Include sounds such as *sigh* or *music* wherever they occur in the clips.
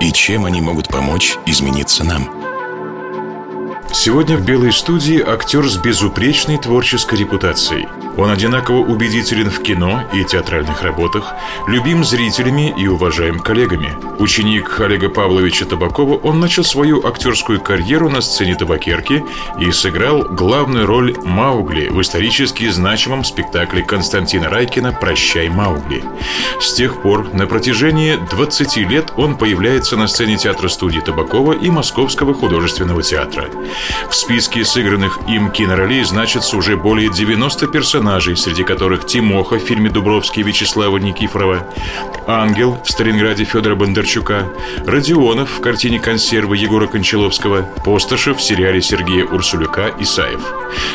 И чем они могут помочь измениться нам? Сегодня в «Белой студии» актер с безупречной творческой репутацией. Он одинаково убедителен в кино и театральных работах, любим зрителями и уважаем коллегами. Ученик Олега Павловича Табакова, он начал свою актерскую карьеру на сцене табакерки и сыграл главную роль Маугли в исторически значимом спектакле Константина Райкина «Прощай, Маугли». С тех пор на протяжении 20 лет он появляется на сцене театра-студии Табакова и Московского художественного театра. В списке сыгранных им киноролей значится уже более 90 персонажей, среди которых Тимоха в фильме Дубровский Вячеслава Никифорова, Ангел в Сталинграде Федора Бондарчука, Родионов в картине «Консервы» Егора Кончаловского, Постышев в сериале Сергея Урсулюка «Исаев».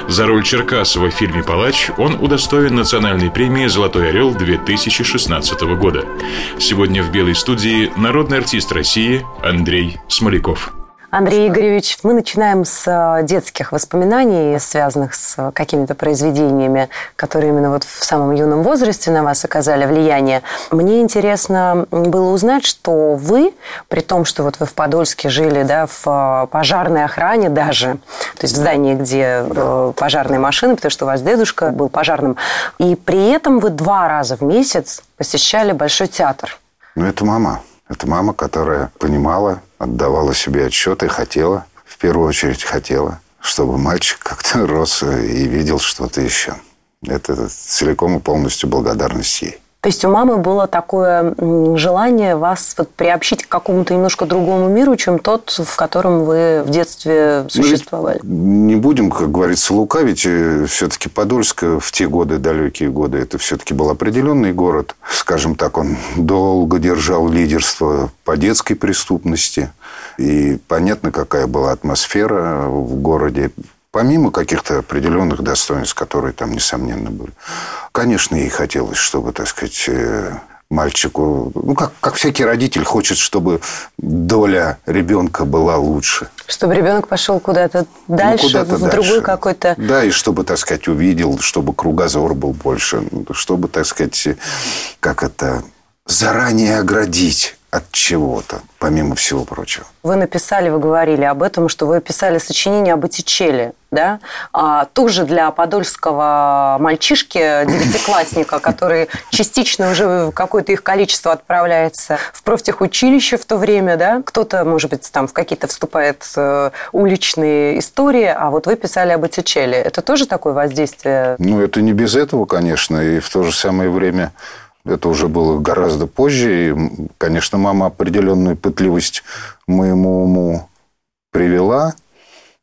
За роль Черкасова в фильме «Палач» он удостоен национальной премии «Золотой орел» 2016 года. Сегодня в «Белой студии» народный артист России Андрей Смоляков. Андрей Игоревич, мы начинаем с э, детских воспоминаний, связанных с э, какими-то произведениями, которые именно вот в самом юном возрасте на вас оказали влияние. Мне интересно было узнать, что вы, при том, что вот вы в Подольске жили, да, в э, пожарной охране даже, то есть в здании, где пожарные машины, потому что у вас дедушка был пожарным, и при этом вы два раза в месяц посещали Большой театр. Ну, это мама. Это мама, которая понимала, отдавала себе отчет и хотела, в первую очередь хотела, чтобы мальчик как-то рос и видел что-то еще. Это целиком и полностью благодарность ей. То есть у мамы было такое желание вас вот приобщить к какому-то немножко другому миру, чем тот, в котором вы в детстве ну, существовали. Ну, не будем, как говорится, лукавить. Э, все-таки Подольск в те годы, далекие годы, это все-таки был определенный город. Скажем так, он долго держал лидерство по детской преступности. И понятно, какая была атмосфера в городе помимо каких-то определенных достоинств, которые там, несомненно, были. Конечно, ей хотелось, чтобы, так сказать, э, мальчику, ну, как, как всякий родитель хочет, чтобы доля ребенка была лучше. Чтобы ребенок пошел куда-то ну, дальше, ну, куда-то в дальше. другой какой-то... Да, и чтобы, так сказать, увидел, чтобы кругозор был больше, чтобы, так сказать, как это, заранее оградить от чего-то, помимо всего прочего. Вы написали, вы говорили об этом, что вы писали сочинение об Боттичелли, да? А, тоже для подольского мальчишки, девятиклассника, который частично уже какое-то их количество отправляется в профтехучилище в то время, да? Кто-то, может быть, там в какие-то вступает э, уличные истории, а вот вы писали об Боттичелли. Это тоже такое воздействие? Ну, это не без этого, конечно, и в то же самое время это уже было гораздо позже. И, конечно, мама определенную пытливость моему уму привела.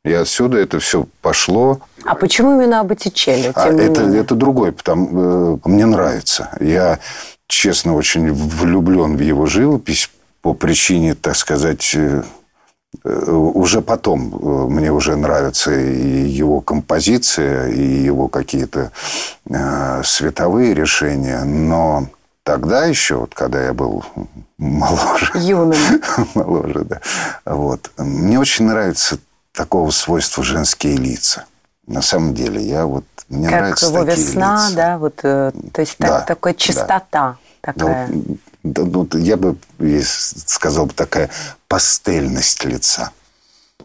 И отсюда это все пошло. А почему именно об Боттичелли? А это, это другой, потому э, мне нравится. Я, честно, очень влюблен в его живопись по причине, так сказать, э, уже потом мне уже нравится и его композиция, и его какие-то э, световые решения, но тогда еще, вот когда я был моложе. Юным. *laughs* моложе, да. Вот. Мне очень нравится такого свойства женские лица. На самом деле, я вот... Мне как нравятся его такие весна, лица. да? Вот, э, то есть да, такая чистота да. такая. Да, ну, я бы сказал бы такая пастельность лица.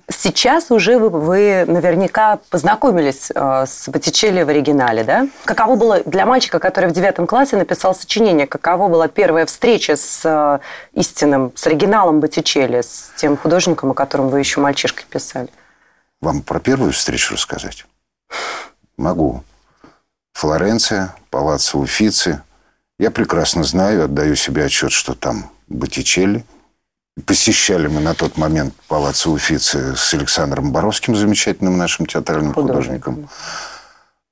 Сейчас уже вы, вы наверняка познакомились э, с Боттичелли в оригинале, да? Каково было для мальчика, который в девятом классе написал сочинение, каково была первая встреча с э, истинным, с оригиналом Боттичелли, с тем художником, о котором вы еще мальчишкой писали? Вам про первую встречу рассказать? Могу. Флоренция, палаццо Уфици. Я прекрасно знаю, отдаю себе отчет, что там Боттичелли – Посещали мы на тот момент палац Уфицы с Александром Боровским, замечательным нашим театральным художником. художником.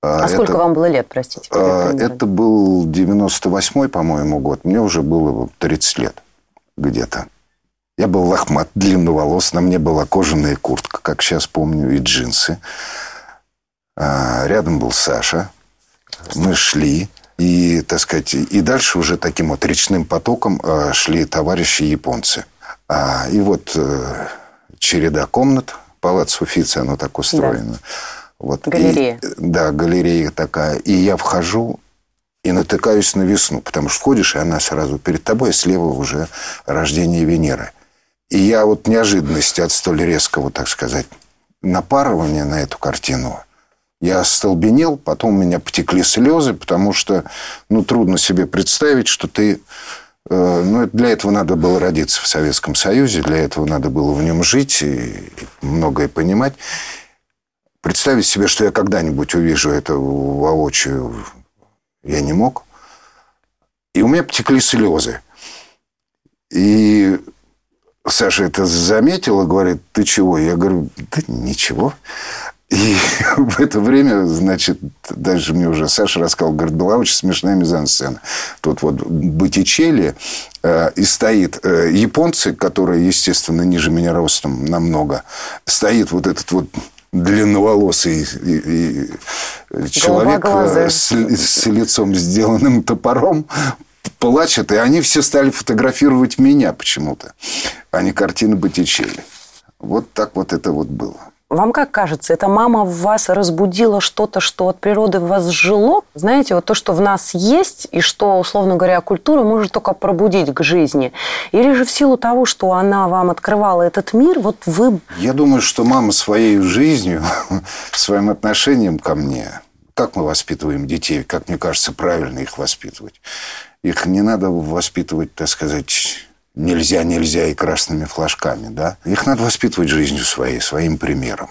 А, а это, сколько вам было лет, простите? А, это был 98-й, по-моему, год. Мне уже было 30 лет где-то. Я был лохмат, *laughs* длинноволос, на мне была кожаная куртка, как сейчас помню, и джинсы. А, рядом был Саша. Мы шли. И, так сказать, и дальше уже таким вот речным потоком а, шли товарищи японцы. А, и вот э, череда комнат, палац Уфицы, оно так устроено. Да. Вот, галерея. И, да, галерея такая. И я вхожу и натыкаюсь на весну, потому что входишь, и она сразу перед тобой, а слева уже рождение Венеры. И я вот неожиданности от столь резкого, так сказать, напарывания на эту картину, я остолбенел, потом у меня потекли слезы, потому что, ну, трудно себе представить, что ты... Э, ну, для этого надо было родиться в Советском Союзе, для этого надо было в нем жить и многое понимать. Представить себе, что я когда-нибудь увижу это воочию, я не мог. И у меня потекли слезы. И Саша это заметила, говорит, ты чего? Я говорю, да ничего. И *laughs* в это время, значит, дальше мне уже Саша рассказал, говорит, была очень смешная мизансцена. Тут вот Боттичелли э, и стоит э, японцы, которые, естественно, ниже меня ростом намного, стоит вот этот вот длинноволосый и, и человек э, с, с лицом сделанным топором плачет, и они все стали фотографировать меня почему-то, а не картины Боттичелли. Вот так вот это вот было. Вам как кажется, эта мама в вас разбудила что-то, что от природы в вас жило? Знаете, вот то, что в нас есть, и что, условно говоря, культура может только пробудить к жизни? Или же в силу того, что она вам открывала этот мир, вот вы... Я думаю, что мама своей жизнью, *laughs* своим отношением ко мне, как мы воспитываем детей, как мне кажется, правильно их воспитывать. Их не надо воспитывать, так сказать, нельзя, нельзя и красными флажками, да. Их надо воспитывать жизнью своей, своим примером.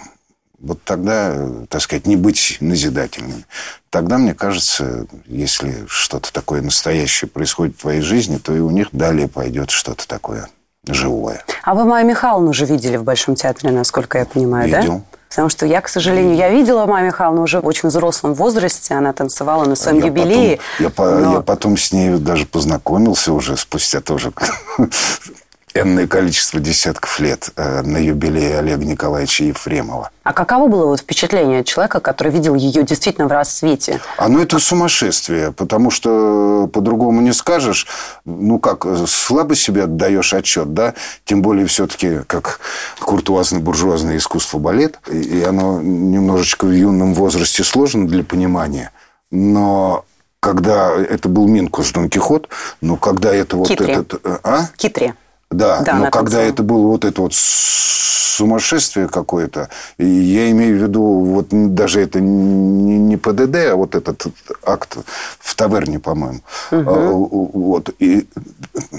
Вот тогда, так сказать, не быть назидательными. Тогда, мне кажется, если что-то такое настоящее происходит в твоей жизни, то и у них далее пойдет что-то такое живое. А вы Майю Михайловну уже видели в Большом театре, насколько я понимаю, Видел. да? Потому что я, к сожалению, я видела Майю Михайловну уже в очень взрослом возрасте. Она танцевала на своем я юбилее. Потом, я, но... я потом с ней даже познакомился уже спустя тоже *laughs* энное количество десятков лет э, на юбилее Олега Николаевича Ефремова. А каково было вот впечатление человека, который видел ее действительно в рассвете? А ну это сумасшествие, потому что по-другому не скажешь. Ну как, слабо себе отдаешь отчет, да? Тем более все-таки как куртуазно-буржуазное искусство балет. И оно немножечко в юном возрасте сложно для понимания. Но когда это был Минкус Дон Кихот, но когда это вот Китри. этот... Э, а? Китри. Да, да но когда это было вот это вот сумасшествие какое-то, я имею в виду, вот даже это не, не ПДД, а вот этот акт в таверне, по-моему. Угу. Вот. И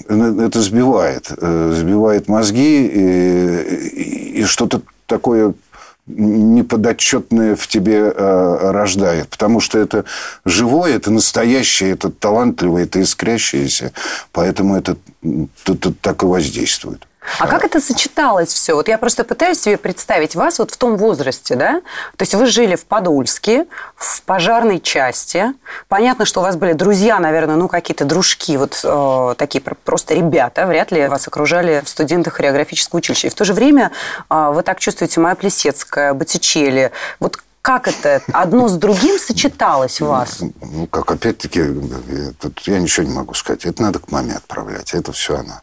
это сбивает. Э, сбивает мозги и, и что-то такое неподотчетное в тебе э, рождает. Потому что это живое, это настоящее, это талантливое, это искрящееся. Поэтому это, это так и воздействует. А как это сочеталось все? Вот я просто пытаюсь себе представить вас вот в том возрасте, да? То есть вы жили в Подольске, в пожарной части. Понятно, что у вас были друзья, наверное, ну какие-то дружки, вот э, такие просто ребята. Вряд ли вас окружали студенты хореографического училища. И в то же время э, вы так чувствуете Майя Плесецкая, Боттичелли. Вот как это одно с другим сочеталось у вас? Ну, как опять-таки, тут я ничего не могу сказать. Это надо к маме отправлять. Это все она.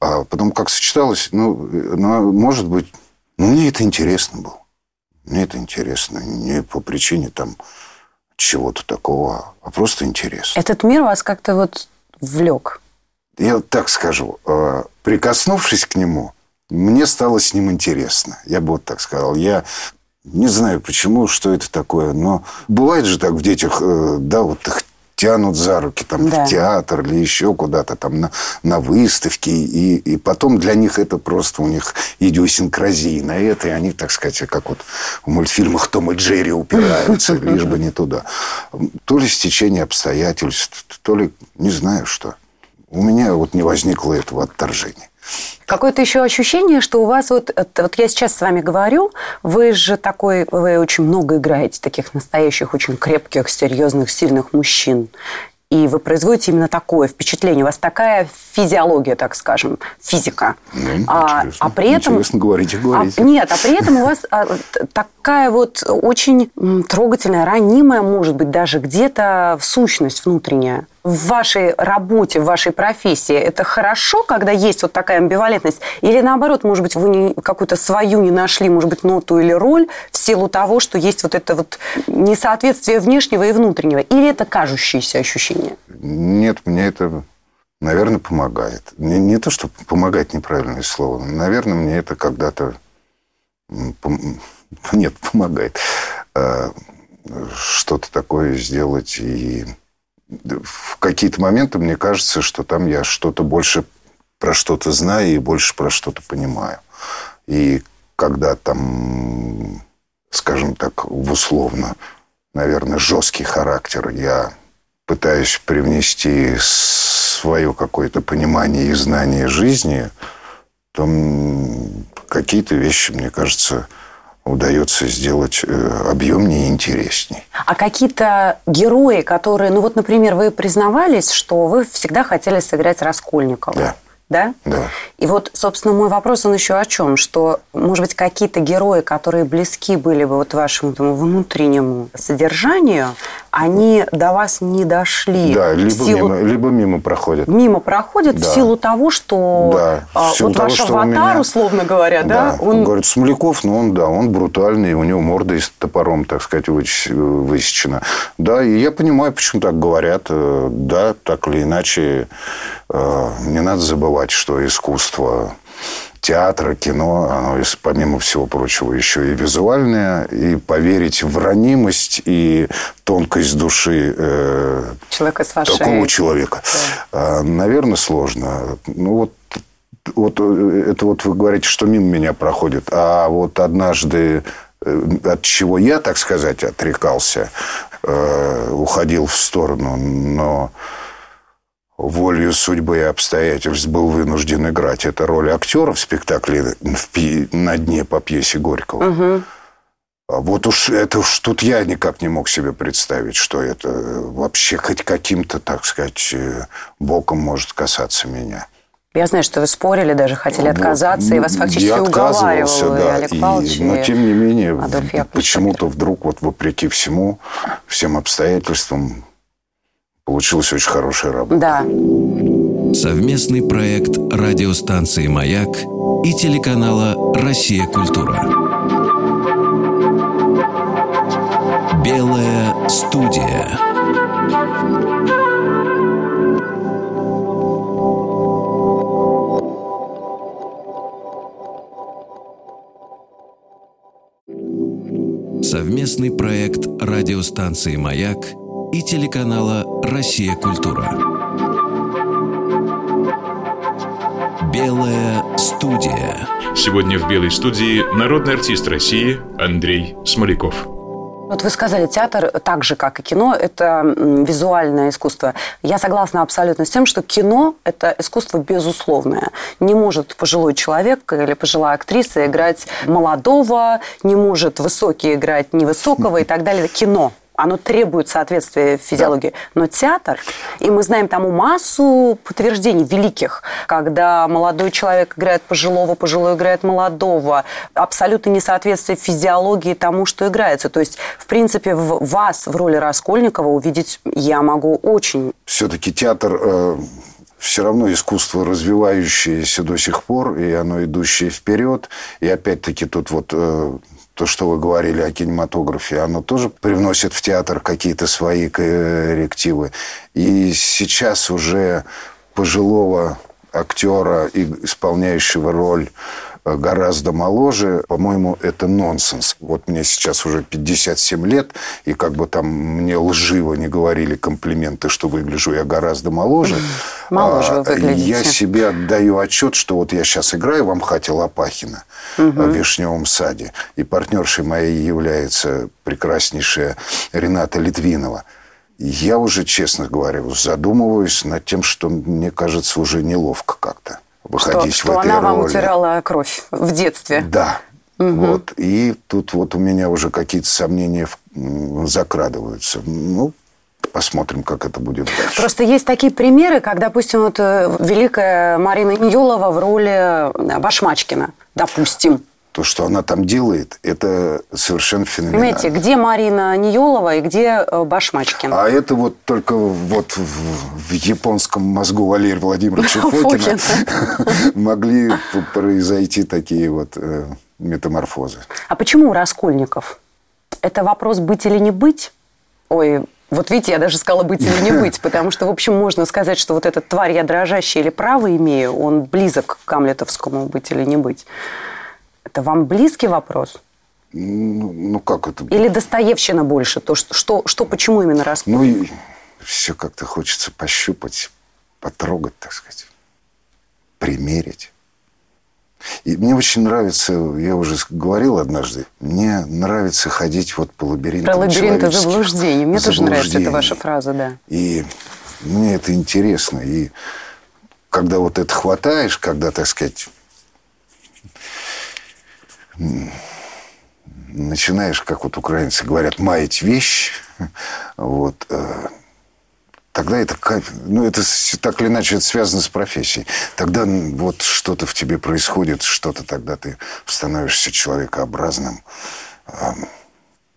А потом как сочеталось, ну, ну, может быть, ну, мне это интересно было. Мне это интересно. Не по причине там чего-то такого, а просто интересно. Этот мир вас как-то вот влек? Я так скажу. А, прикоснувшись к нему, мне стало с ним интересно. Я бы вот так сказал. Я не знаю почему, что это такое, но бывает же так в детях, э, да, вот их тянут за руки там да. в театр или еще куда-то там на, на выставки. И, и потом для них это просто у них идиосинкразия на это. И они, так сказать, как вот в мультфильмах Том и Джерри упираются, *laughs* лишь бы не туда. То ли стечение обстоятельств, то ли не знаю что. У меня вот не возникло этого отторжения. Какое-то еще ощущение, что у вас вот, вот я сейчас с вами говорю, вы же такой, вы очень много играете таких настоящих, очень крепких, серьезных, сильных мужчин. и вы производите именно такое впечатление. У вас такая физиология, так скажем, физика. Ну, а, интересно. а при этом... Интересно, говорите, говорите. А, нет, а при этом у вас а, такая вот очень трогательная, ранимая, может быть, даже где-то в сущность внутренняя. В вашей работе, в вашей профессии это хорошо, когда есть вот такая амбивалентность? Или наоборот, может быть, вы какую-то свою не нашли, может быть, ноту или роль в силу того, что есть вот это вот несоответствие внешнего и внутреннего? Или это кажущиеся ощущения? Нет, мне это, наверное, помогает. Не, не то, что помогать неправильное слово. Наверное, мне это когда-то... *laughs* Нет, помогает. А, Что-то такое сделать. И в какие-то моменты мне кажется, что там я что-то больше про что-то знаю и больше про что-то понимаю. И когда там, скажем так, в условно, наверное, жесткий характер я пытаюсь привнести свое какое-то понимание и знание жизни, то какие-то вещи, мне кажется, удается сделать э, объемнее и интересней. А какие-то герои, которые, ну вот, например, вы признавались, что вы всегда хотели сыграть Раскольникова. Да. Да? Да. И вот, собственно, мой вопрос, он еще о чем? Что, может быть, какие-то герои, которые близки были бы вот вашему этому внутреннему содержанию, они до вас не дошли. Да, либо, силу- мимо, либо мимо проходят. мимо проходят Да. в силу того, что Да, а, силу вот того, ваш что аватар, меня- условно говоря, да, он он говорит, Смоляков, ну он, да, он брутальный, у него морда и с топором, так сказать, выс- высечена. Да, и я понимаю, почему так говорят. Э, Да, так или иначе, э, не надо забывать, что искусство театра, кино, оно, помимо всего прочего, еще и визуальное, и поверить в ранимость и тонкость души э, человека с вашей... такого человека. А, Наверное, сложно. Ну, вот, вот э, это вот вы говорите, что мимо меня проходит. А вот однажды, э, от чего я, так сказать, отрекался, э, уходил в сторону, но волею судьбы и обстоятельств был вынужден играть. Это роль актера в спектакле в пи- «На дне» по пьесе Горького. А Вот уж это уж тут я никак не мог себе представить, что это вообще хоть каким-то, так сказать, э, боком может касаться меня. Я знаю, что вы спорили, даже хотели Вот. отказаться, и вас Ну, фактически я уговаривал отказывался, и да, Олег и- но и тем не менее, почему-то вдруг, вот вопреки всему, всем обстоятельствам, получилась очень хорошая работа. Да. Совместный проект радиостанции «Маяк» и телеканала «Россия. Культура». Белая студия. Совместный проект радиостанции «Маяк» и телеканала «Россия. Культура». Белая студия. Сегодня в «Белой студии» народный артист России Андрей Смоляков. Вот вы сказали, театр, так же, как и кино, это визуальное искусство. Я согласна абсолютно с тем, что кино – это искусство безусловное. Не может пожилой человек или пожилая актриса играть молодого, не может высокий играть невысокого и так далее. Кино. Оно требует соответствия физиологии. Но театр, и мы знаем тому массу подтверждений великих, когда молодой человек играет пожилого, пожилой играет молодого. Абсолютно несоответствие физиологии тому, что играется. То есть, в принципе, в вас в роли Раскольникова увидеть я могу очень. Все-таки театр все равно искусство развивающееся до сих пор, и оно идущее вперед. И опять-таки тут вот э, то, что вы говорили о кинематографе, оно тоже привносит в театр какие-то свои коррективы. И сейчас уже пожилого актера, исполняющего роль гораздо моложе, по-моему, это нонсенс. Вот мне сейчас уже 57 лет, и как бы там мне лживо не говорили комплименты, что выгляжу я гораздо моложе. *laughs* Моложе вы А, выглядите. Я себе отдаю отчет, что вот я сейчас играю в Амхате Лопахина в «Вишневом саде», и партнершей моей является прекраснейшая Рената Литвинова. Я уже, честно говоря, задумываюсь над тем, что мне кажется уже неловко как-то Что, выходить в что этой она вам роли. утирала кровь в детстве. Да. Вот. И тут вот у меня уже какие-то сомнения закрадываются. Ну, посмотрим, как это будет дальше. Просто есть такие примеры, как, допустим, вот э, великая Марина Ньюлова в роли э, Башмачкина, допустим. То, что она там делает, это совершенно феноменально. Понимаете, где Марина Ниелова и где э, Башмачкин? А это вот только вот в, в японском мозгу Валерия Владимировича *laughs* Фокина *laughs* могли произойти такие вот э, метаморфозы. А почему у Раскольников? Это вопрос быть или не быть? Ой, вот видите, я даже сказала быть или не *laughs* быть, потому что, в общем, можно сказать, что вот этот тварь я дрожащая или право имею, он близок к Гамлетовскому быть или не быть. Это вам близкий вопрос? Ну, ну как это? Или Достоевщина больше? То, что, что, что почему именно Раскольников? Ну, все как-то хочется пощупать, потрогать, так сказать, примерить. И мне очень нравится, я уже говорил однажды, мне нравится ходить вот по лабиринтам Про лабиринты заблуждений. Мне тоже нравится эта ваша фраза, да. И мне это интересно. И когда вот это хватаешь, когда, так сказать, начинаешь, как вот украинцы говорят, маять вещь, вот, э, тогда это ну это так или иначе это связано с профессией. Тогда вот что-то в тебе происходит, что-то тогда ты становишься человекообразным,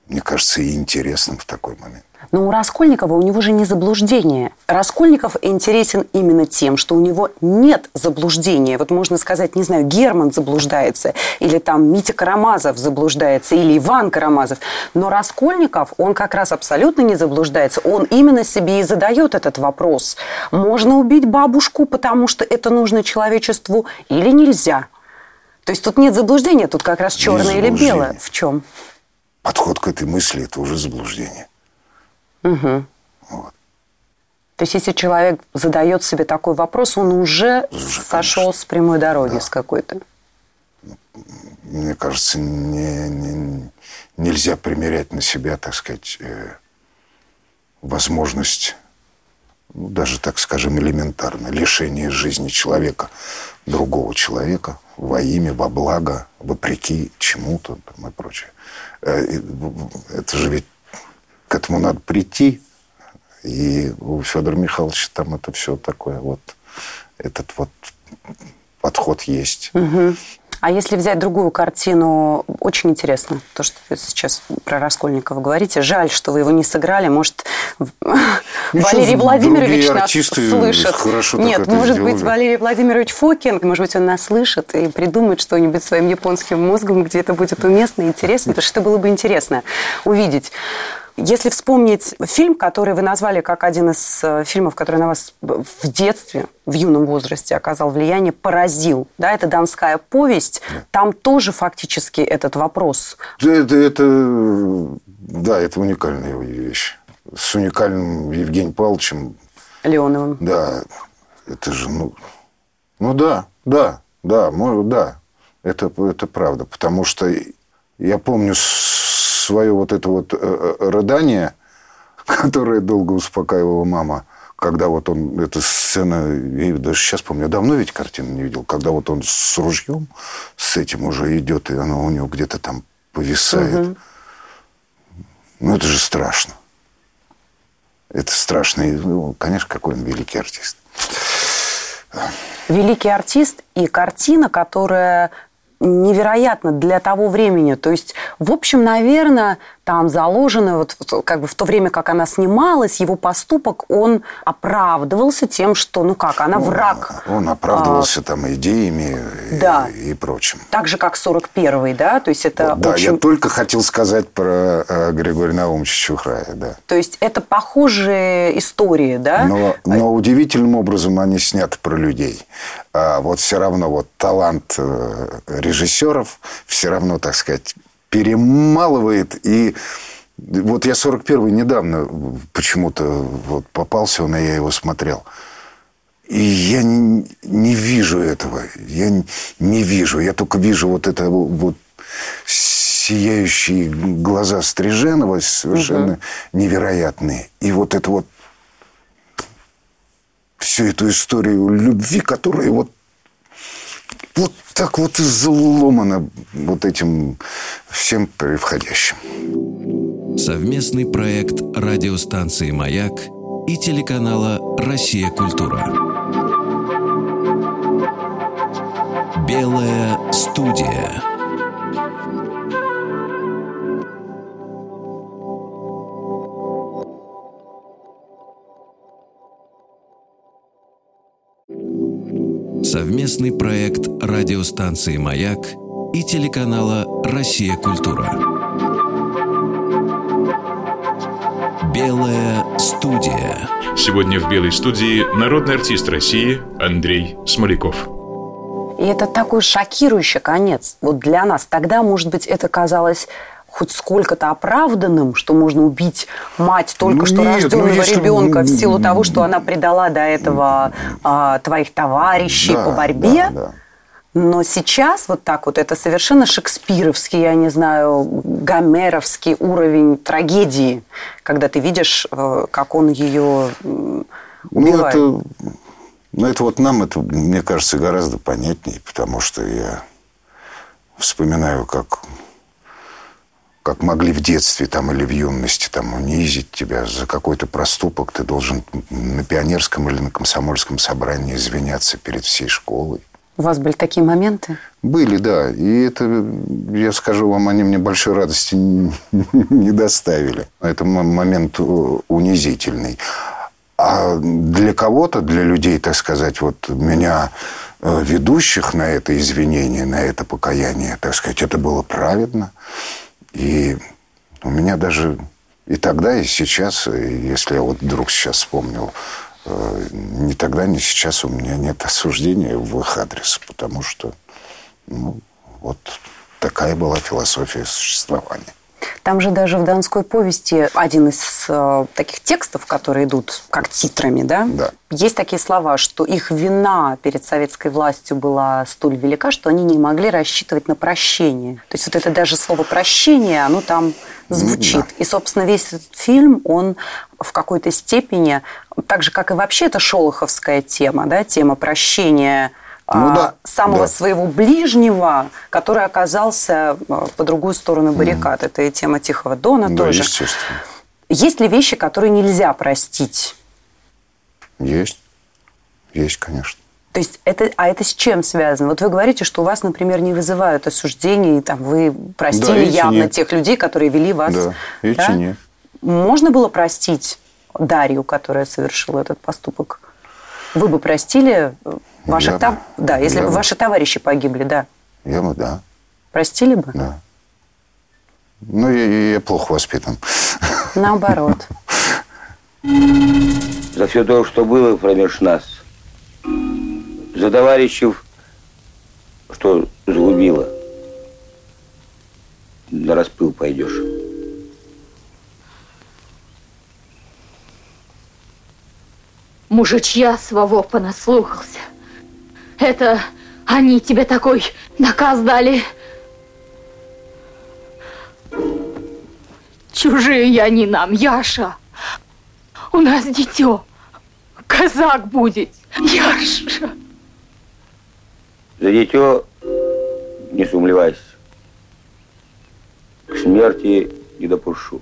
мне кажется, и интересным в такой момент. Но у Раскольникова у него же не заблуждение. Раскольников интересен именно тем, что у него нет заблуждения. Вот можно сказать, не знаю, Герман заблуждается, или там Митя Карамазов заблуждается, или Иван Карамазов. Но Раскольников, он как раз абсолютно не заблуждается. Он именно себе и задает этот вопрос. Можно убить бабушку, потому что это нужно человечеству, или нельзя? То есть тут нет заблуждения, тут как раз черное или белое. В чем? Подход к этой мысли – это уже заблуждение. Угу. Вот. То есть, если человек задает себе такой вопрос, он уже, уже сошел конечно. с прямой дороги, да. с какой-то. Мне кажется, не, не, нельзя примерять на себя, так сказать, э, возможность, ну, даже, так скажем, элементарно, лишения жизни человека, другого человека во имя, во благо, вопреки чему-то там, и прочее. Э, это же ведь к этому надо прийти. И у Федора Михайловича там это все такое вот, этот вот подход есть. Угу. А если взять другую картину, очень интересно, то, что вы сейчас про Раскольникова говорите. Жаль, что вы его не сыграли. Может, *laughs* ну, Валерий Владимирович нас слышит. Нет, может сделали. быть, Валерий Владимирович Фокин, может быть, он нас слышит и придумает что-нибудь своим японским мозгом, где это будет уместно и интересно, потому что это было бы интересно увидеть. Если вспомнить фильм, который вы назвали как один из э, фильмов, который на вас в детстве, в юном возрасте оказал влияние, поразил, да, это «Донская повесть», там тоже фактически этот вопрос. Это, это, да, это уникальная вещь. С уникальным Евгением Павловичем. Леоновым. Да, это же, ну, ну да, да, да, может, да, это, это правда, потому что я помню свое вот это вот э, э, рыдание, которое долго успокаивала мама, когда вот он, эта сцена, я даже сейчас помню, я давно ведь картину не видел, когда вот он с ружьем, с этим уже идет, и оно у него где-то там повисает. Угу. Ну, это же страшно. Это страшно. И, ну, конечно, какой он великий артист. Великий артист и картина, которая невероятно для того времени. То есть, в общем, наверное, там заложено, вот как бы в то время, как она снималась, его поступок, он оправдывался тем, что, ну как, она ну, враг. Он оправдывался а, там идеями да. и, и прочим. Так же, как 41-й, да? То есть это Да, очень... я только хотел сказать про э, Григория Наумовича Чухрая, да. То есть это похожие истории, да? Но, но удивительным образом они сняты про людей. А вот все равно вот талант э, режиссеров все равно, так сказать, перемалывает. И вот я 41-й недавно почему-то вот попался он, и я его смотрел. И я не, не вижу этого. Я не, не вижу. Я только вижу вот это вот сияющие глаза Стриженова, совершенно угу. невероятные. И вот это вот всю эту историю любви, которая вот вот так вот изломано вот этим всем превходящим. Совместный проект радиостанции «Маяк» и телеканала «Россия. Культура». Белая студия. Совместный проект радиостанции «Маяк» и телеканала «Россия. Культура». Белая студия. Сегодня в «Белой студии» народный артист России Андрей Смоляков. И это такой шокирующий конец. Вот для нас тогда, может быть, это казалось хоть сколько-то оправданным, что можно убить мать только Ну, что нет, рожденного ну, если- ребенка в силу того, что она предала до этого а, твоих товарищей Да, по борьбе. да, да. Но сейчас вот так вот это совершенно шекспировский, я не знаю, гомеровский уровень трагедии, когда ты видишь, э, как он ее Ну, убивает. это, ну, это вот нам, это, мне кажется, гораздо понятнее, потому что я вспоминаю, как, как могли в детстве там, или в юности там, унизить тебя за какой-то проступок. Ты должен на пионерском или на комсомольском собрании извиняться перед всей школой. У вас были такие моменты? Были, да. И это, я скажу вам, они мне большой радости *laughs* не доставили. Это момент э, унизительный. А для кого-то, для людей, так сказать, вот меня э, ведущих на это извинение, на это покаяние, так сказать, это было праведно. И у меня даже и тогда, и сейчас, и если я вот вдруг сейчас вспомнил, э, ни тогда, ни сейчас у меня нет осуждения в их адрес, потому что ну, вот такая была философия существования. Там же даже в Донской повести один из э, таких текстов, которые идут как титрами, да? Да. Есть такие слова, что их вина перед советской властью была столь велика, что они не могли рассчитывать на прощение. То есть вот это даже слово «прощение», оно там звучит. Да. И, собственно, весь этот фильм, он в какой-то степени, так же, как и вообще это шолоховская тема, да, тема прощения Ну а, да, самого да. своего ближнего, который оказался а, по другую сторону баррикад. Это и тема Тихого Дона Да, тоже. естественно. Есть ли вещи, которые нельзя простить? Есть. Есть, конечно. То есть это, а это с чем связано? Вот вы говорите, что у вас, например, не вызывают осуждений, там вы простили Да, явно нет. тех людей, которые вели вас. Да, эти нет. Можно было простить Дарью, которая совершила этот поступок? Вы бы простили э, ваших Я тов- бы. да, если Я бы бы. ваши товарищи погибли, да, Я бы, да, простили бы? да. Ну, я, я плохо воспитан. Наоборот. за все то, что было промеж нас, за товарищев, что загубило. На распыл пойдешь. Мужичья своего понаслухался. Это они тебе такой наказ дали. Чужие они нам, Яша. У нас дитё. Казак будет. Яша. За дитё не сумлевайся. К смерти не допущу.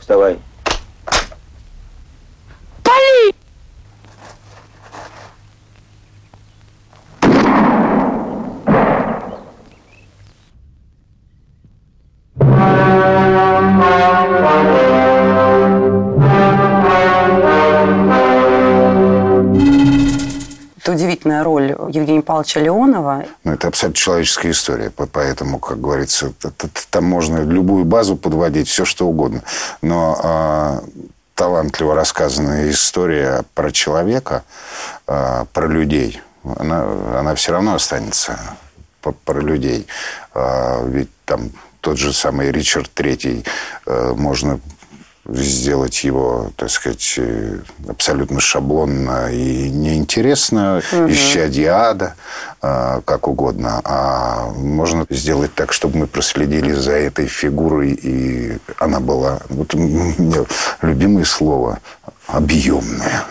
Вставай. Евгения Павловича Леонова. Ну, это абсолютно человеческая история. по- Поэтому, как говорится, там можно любую базу подводить, все что угодно. Но а, талантливо рассказанная история про человека, а, про людей, она, она все равно останется про людей. А, ведь там тот же самый Ричард Третий, э, можно сделать его, так сказать, э, абсолютно шаблонно и неинтересно, ища диада, э, как угодно. А можно сделать так, чтобы мы проследили за этой фигурой, и она была, вот меня любимое слово, объемная.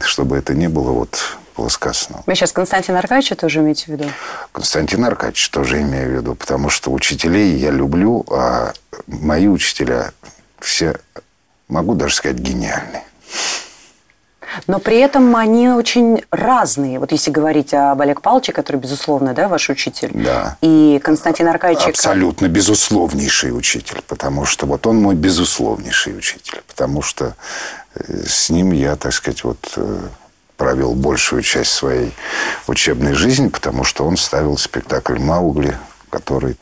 Чтобы это не было вот было сказано. Вы сейчас Константина Аркадьевича тоже имеете в виду? Константин Аркадьевич тоже имею в виду, потому что учителей я люблю, а мои учителя все, могу даже сказать, гениальные. Но при этом они очень разные. Вот если говорить об Олег Павловиче, который, безусловно, да, ваш учитель. Да. И Константин Аркадьевич... Абсолютно безусловнейший учитель. Потому что вот он мой безусловнейший учитель. Потому что э, с ним я, так сказать, вот э, провел большую часть своей учебной жизни, потому что он ставил спектакль «Маугли», который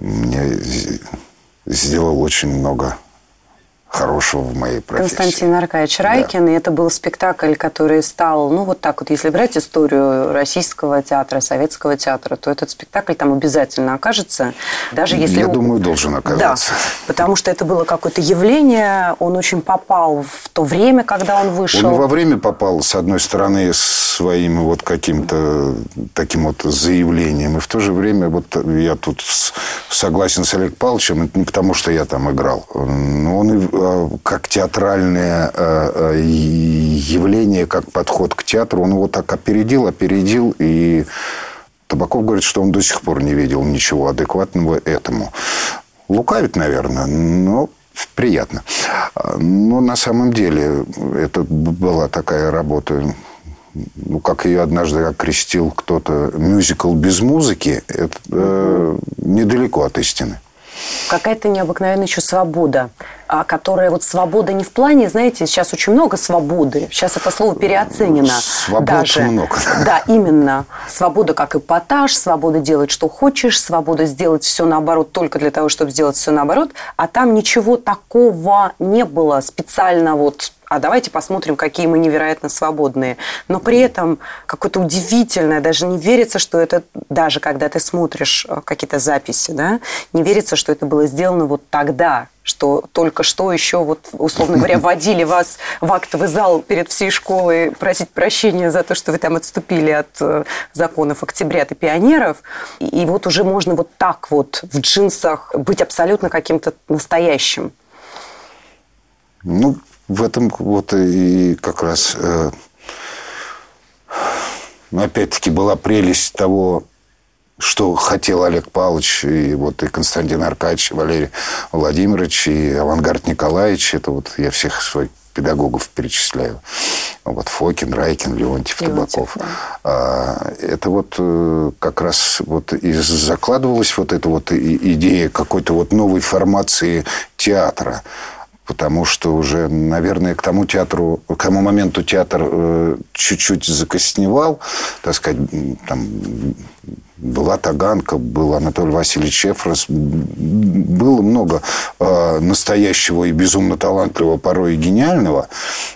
мне сделал очень много хорошего в моей профессии. Константин Аркадьевич Райкин, да. и это был спектакль, который стал, ну вот так вот, если брать историю российского театра, советского театра, то этот спектакль там обязательно окажется, даже если... Я думаю, должен оказаться. Да, потому что это было какое-то явление, он очень попал в то время, когда он вышел. Он во время попал, с одной стороны, своим вот каким-то таким вот заявлением, и в то же время вот я тут согласен с Олег Павловичем, это не потому, что я там играл, но он и как театральное э, э, явление, как подход к театру, он его так опередил, опередил, и Табаков говорит, что он до сих пор не видел ничего адекватного этому. Лукавит, наверное, но приятно. Но на самом деле это была такая работа, ну, как ее однажды окрестил кто-то, мюзикл без музыки, это э, недалеко от истины какая-то необыкновенная еще свобода, а, которая вот свобода не в плане, знаете, сейчас очень много свободы, сейчас это слово переоценено. Свобод даже. много. *laughs* Да, именно. Свобода как эпатаж, свобода делать, что хочешь, свобода сделать все наоборот только для того, чтобы сделать все наоборот, а там ничего такого не было специально вот а давайте посмотрим, какие мы невероятно свободные. Но при этом какое-то удивительное, даже не верится, что это, даже когда ты смотришь э, какие-то записи, да, не верится, что это было сделано вот тогда, что только что еще, вот, условно говоря, *laughs* вводили вас в актовый зал перед всей школой просить прощения за то, что вы там отступили от э, законов октябрят и пионеров. И вот уже можно вот так вот в джинсах быть абсолютно каким-то настоящим. Ну, в этом вот и как раз, э, опять-таки, была прелесть того, что хотел Олег Павлович, и вот и Константин Аркадьевич, и Валерий Владимирович, и Авангард Николаевич. Это вот я всех своих педагогов перечисляю. Вот Фокин, Райкин, Леонтьев, Леонтьев Табаков. Да. А, это вот э, как раз вот и закладывалась вот эта вот идея какой-то вот новой формации театра потому что уже, наверное, к тому театру, к тому моменту театр э, чуть-чуть закосневал, так сказать, там была Таганка, был Анатолий Васильевич Эфрос, было много э, настоящего и безумно талантливого, порой и гениального,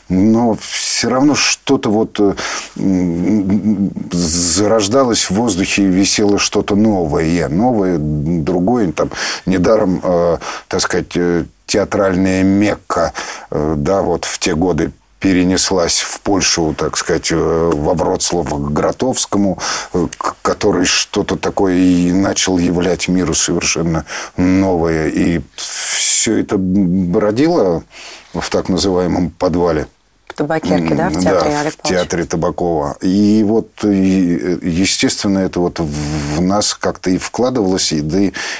но все равно что-то вот э, зарождалось в воздухе и висело что-то новое, новое, другое, там, недаром, э, так сказать, театральная Мекка, да, вот в те годы перенеслась в Польшу, так сказать, э, во Вроцлав к Гротовскому, который что-то такое и начал являть миру совершенно новое. И все это бродило в так называемом подвале табакерки, да, в театре да, в театре Табакова. И вот, естественно, это вот в нас как-то и вкладывалось, и, да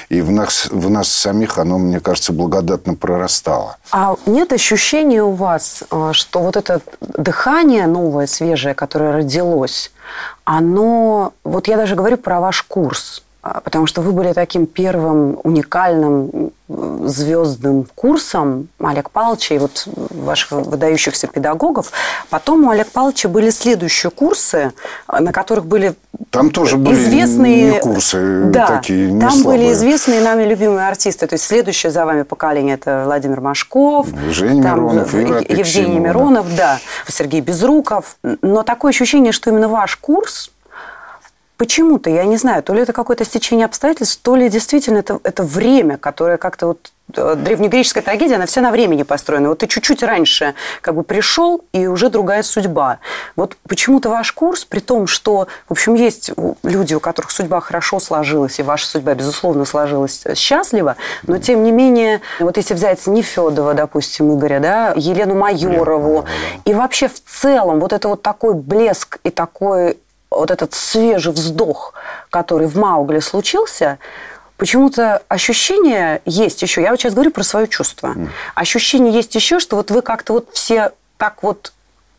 и, в, нас, в нас самих оно, мне кажется, благодатно прорастало. А нет ощущения у вас, э, что вот это дыхание новое, свежее, которое родилось, оно... Вот я даже говорю про ваш курс – потому что вы были таким первым уникальным звездным курсом Олег Павловича и вот ваших выдающихся педагогов. Потом у Олега Павловича были следующие курсы, на которых были там тоже были известные курсы да, такие не там слабые. были известные нами любимые артисты. То есть следующее за вами поколение это Владимир Машков, Женя там, Миронов, Евгений Миронов, да, Сергей Безруков. Но такое ощущение, что именно ваш курс почему-то, я не знаю, то ли это какое-то стечение обстоятельств, то ли действительно это, это время, которое как-то вот э, древнегреческая трагедия, она вся на времени построена. Вот ты чуть-чуть раньше как бы пришел, и уже другая судьба. Вот почему-то ваш курс, при том, что, в общем, есть люди, у которых судьба хорошо сложилась, и ваша судьба, безусловно, сложилась счастливо, но, тем не менее, вот если взять Нефедова, допустим, Игоря, да, Елену Майорову, и вообще в целом вот это вот такой блеск и такой вот этот свежий вздох, который в Маугле случился, почему-то ощущение есть еще. Я вот сейчас говорю про свое чувство. Mm. Ощущение есть еще, что вот вы как-то вот все так вот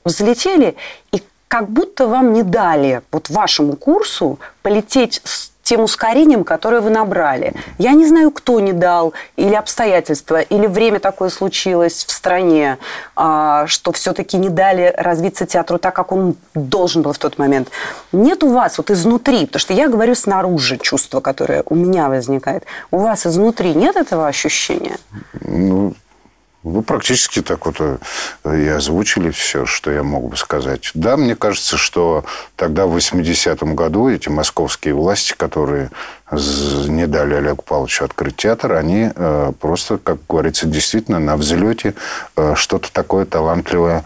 взлетели, и как будто вам не дали вот вашему курсу полететь с тем ускорением, которое вы набрали. Я не знаю, кто не дал, или обстоятельства, или время такое случилось в стране, а, что все-таки не дали развиться театру так, как он должен был в тот момент. Нет у вас вот изнутри, потому что я говорю снаружи чувство, которое у меня возникает. У вас изнутри нет этого ощущения? Ну, вы практически так вот э, и озвучили все, что я мог бы сказать. Да, мне кажется, что тогда, в 80-м году, эти московские власти, которые не дали Олегу Павловичу открыть театр, они э, просто, как говорится, действительно на взлете э, что-то такое талантливое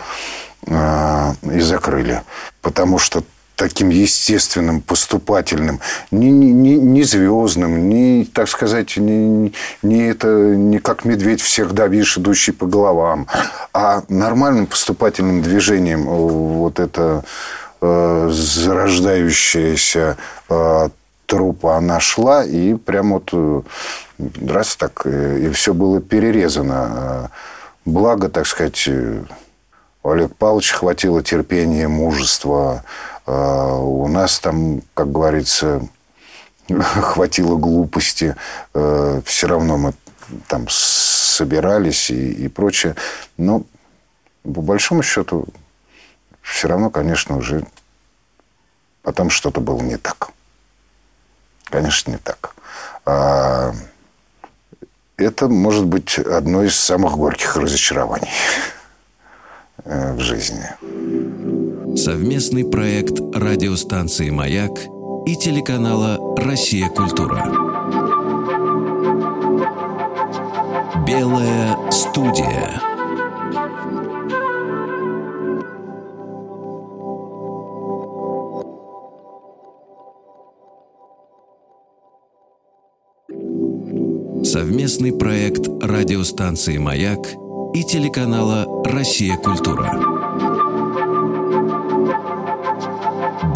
и закрыли. Потому что таким естественным, поступательным, не, не, не, звездным, не, так сказать, не, не, это, не как медведь всех давишь, идущий по головам, а нормальным поступательным движением вот это э, зарождающаяся э, трупа, она шла, и прям вот э, раз так, э, и все было перерезано. Благо, так сказать, у Олега хватило терпения, мужества, у нас там, как говорится, *laughs* хватило глупости. А, Все равно мы там собирались и, и прочее. Но по большому счету все равно, конечно, уже потом что-то было не так. Конечно, не так. А это может быть одно из самых горьких разочарований э, в жизни. Совместный проект радиостанции «Маяк» и телеканала «Россия. Культура». Белая студия. Совместный проект радиостанции «Маяк» и телеканала «Россия. Культура».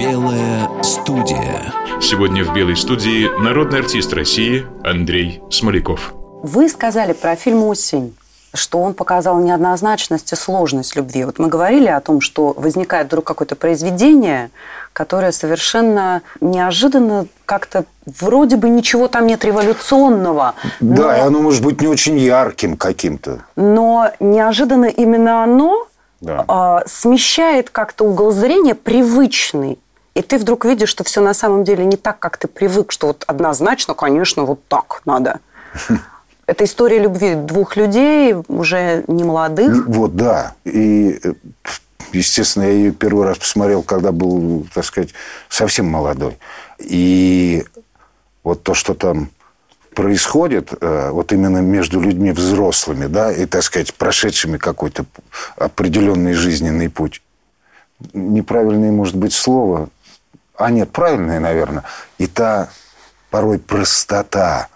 Белая студия. Сегодня в Белой студии народный артист России Андрей Смоляков. Вы сказали про фильм «Осень» что он показал неоднозначность и сложность любви. Вот мы говорили о том, что возникает вдруг какое-то произведение, которое совершенно неожиданно как-то вроде бы ничего там нет революционного. Да, но... и оно может быть не очень ярким каким-то. Но неожиданно именно оно да. а, смещает как-то угол зрения привычный и ты вдруг видишь, что все на самом деле не так, как ты привык, что вот однозначно, конечно, вот так надо. *laughs* Это история любви двух людей, уже не молодых. Вот, да. И, естественно, я ее первый раз посмотрел, когда был, так сказать, совсем молодой. И вот то, что там происходит, э, вот именно между людьми взрослыми, да, и, так сказать, прошедшими какой-то определенный жизненный путь. Неправильное, может быть, слово, а нет, правильная, наверное, и та порой простота,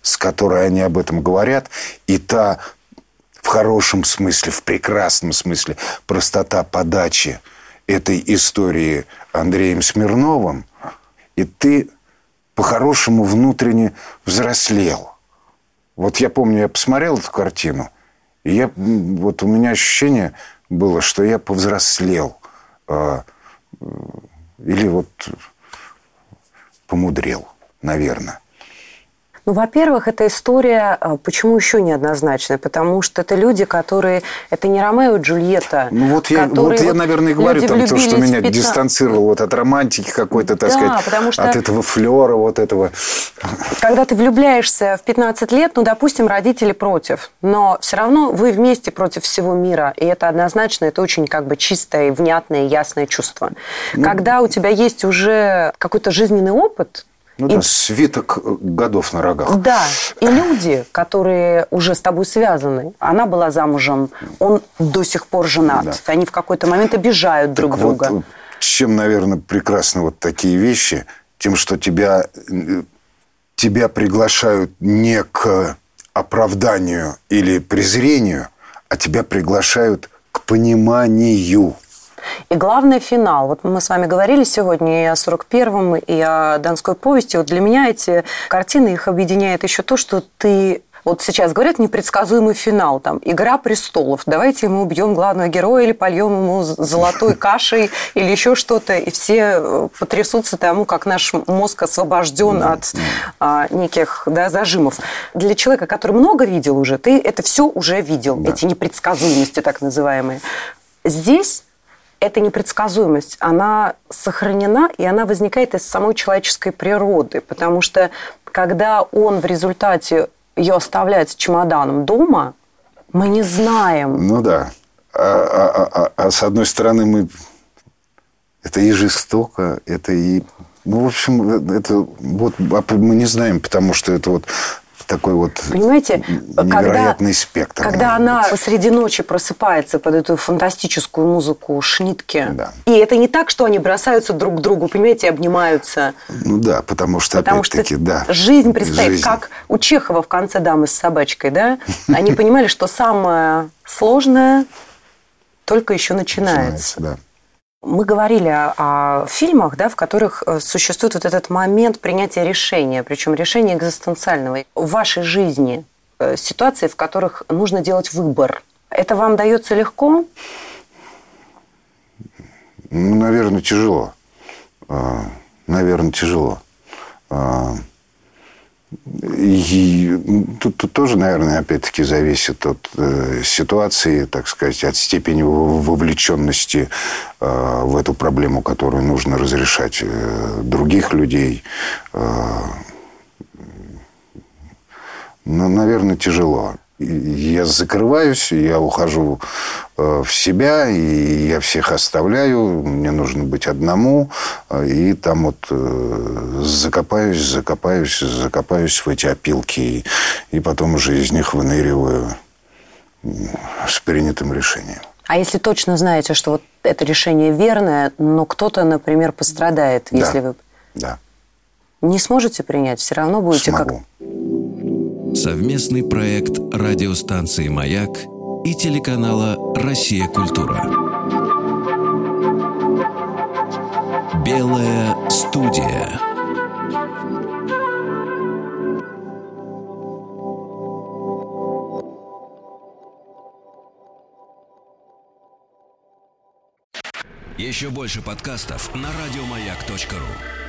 с которой они об этом говорят, и та в хорошем смысле, в прекрасном смысле простота подачи этой истории Андреем Смирновым, и ты по-хорошему внутренне взрослел. Вот я помню, я посмотрел эту картину, и я, вот у меня ощущение было, что я повзрослел. А, или вот помудрел, наверное. Ну, во-первых, эта история, а, почему еще неоднозначная? Потому что это люди, которые... Это не Ромео и Джульетта. Ну, вот я, вот я наверное, и говорю там то, что меня 15... дистанцировало вот от романтики какой-то, так да, сказать, потому что... от этого флера вот этого. Когда ты влюбляешься в 15 лет, ну, допустим, родители против, но все равно вы вместе против всего мира, и это однозначно, это очень как бы чистое, внятное, ясное чувство. Ну... Когда у тебя есть уже какой-то жизненный опыт, ну и... да, свиток годов на рогах. Да, и люди, которые уже с тобой связаны. Она была замужем, он до сих пор женат. Да. Они в какой-то момент обижают друг так друга. Вот, чем, наверное, прекрасны вот такие вещи, тем, что тебя, тебя приглашают не к оправданию или презрению, а тебя приглашают к пониманию. И главный финал. Вот мы с вами говорили сегодня и о 41-м, и о Донской повести. Вот для меня эти картины, их объединяет еще то, что ты вот сейчас говорят непредсказуемый финал, там, «Игра престолов», давайте мы убьем главного героя или польем ему золотой кашей или еще что-то, и все э, потрясутся тому, как наш мозг освобожден от а, неких да, зажимов. Для человека, который много видел уже, ты это все уже видел, да. эти непредсказуемости так называемые. Здесь эта непредсказуемость, она сохранена, и она возникает из самой человеческой природы, потому что когда он в результате ее оставляет с чемоданом дома, мы не знаем. Ну да. А, а, а, а с одной стороны, мы это и жестоко, это и ну, в общем, это вот мы не знаем, потому что это вот такой вот Понимаете, невероятный когда, спектр. Когда она быть. посреди ночи просыпается под эту фантастическую музыку Шнитке, да. и это не так, что они бросаются друг к другу, понимаете, обнимаются. Ну да, потому что потому опять-таки, да. Жизнь предстоит, жизнь. как у Чехова в конце «Дамы с собачкой», да? *laughs* Они понимали, что самое сложное только еще начинается. начинается да. Мы говорили о, о фильмах, да, в которых э, существует вот этот момент принятия решения, причем решения экзистенциального. В вашей жизни э, ситуации, в которых нужно делать выбор, это вам дается легко? Ну, наверное, тяжело. А, наверное, тяжело. И тут, тут тоже, наверное, опять-таки зависит от э, ситуации, так сказать, от степени вовлеченности э, в эту проблему, которую нужно разрешать э, других людей. Э, ну, наверное, тяжело я закрываюсь, я ухожу э, в себя, и я всех оставляю, мне нужно быть одному, э, и там вот э, закопаюсь, закопаюсь, закопаюсь в эти опилки, и потом уже из них выныриваю с принятым решением. А если точно знаете, что вот это решение верное, но кто-то, например, пострадает, да. если вы... Да. Не сможете принять, все равно будете Смогу. как Совместный проект радиостанции «Маяк» и телеканала «Россия. Культура». Белая студия. Еще больше подкастов на радиомаяк.ру.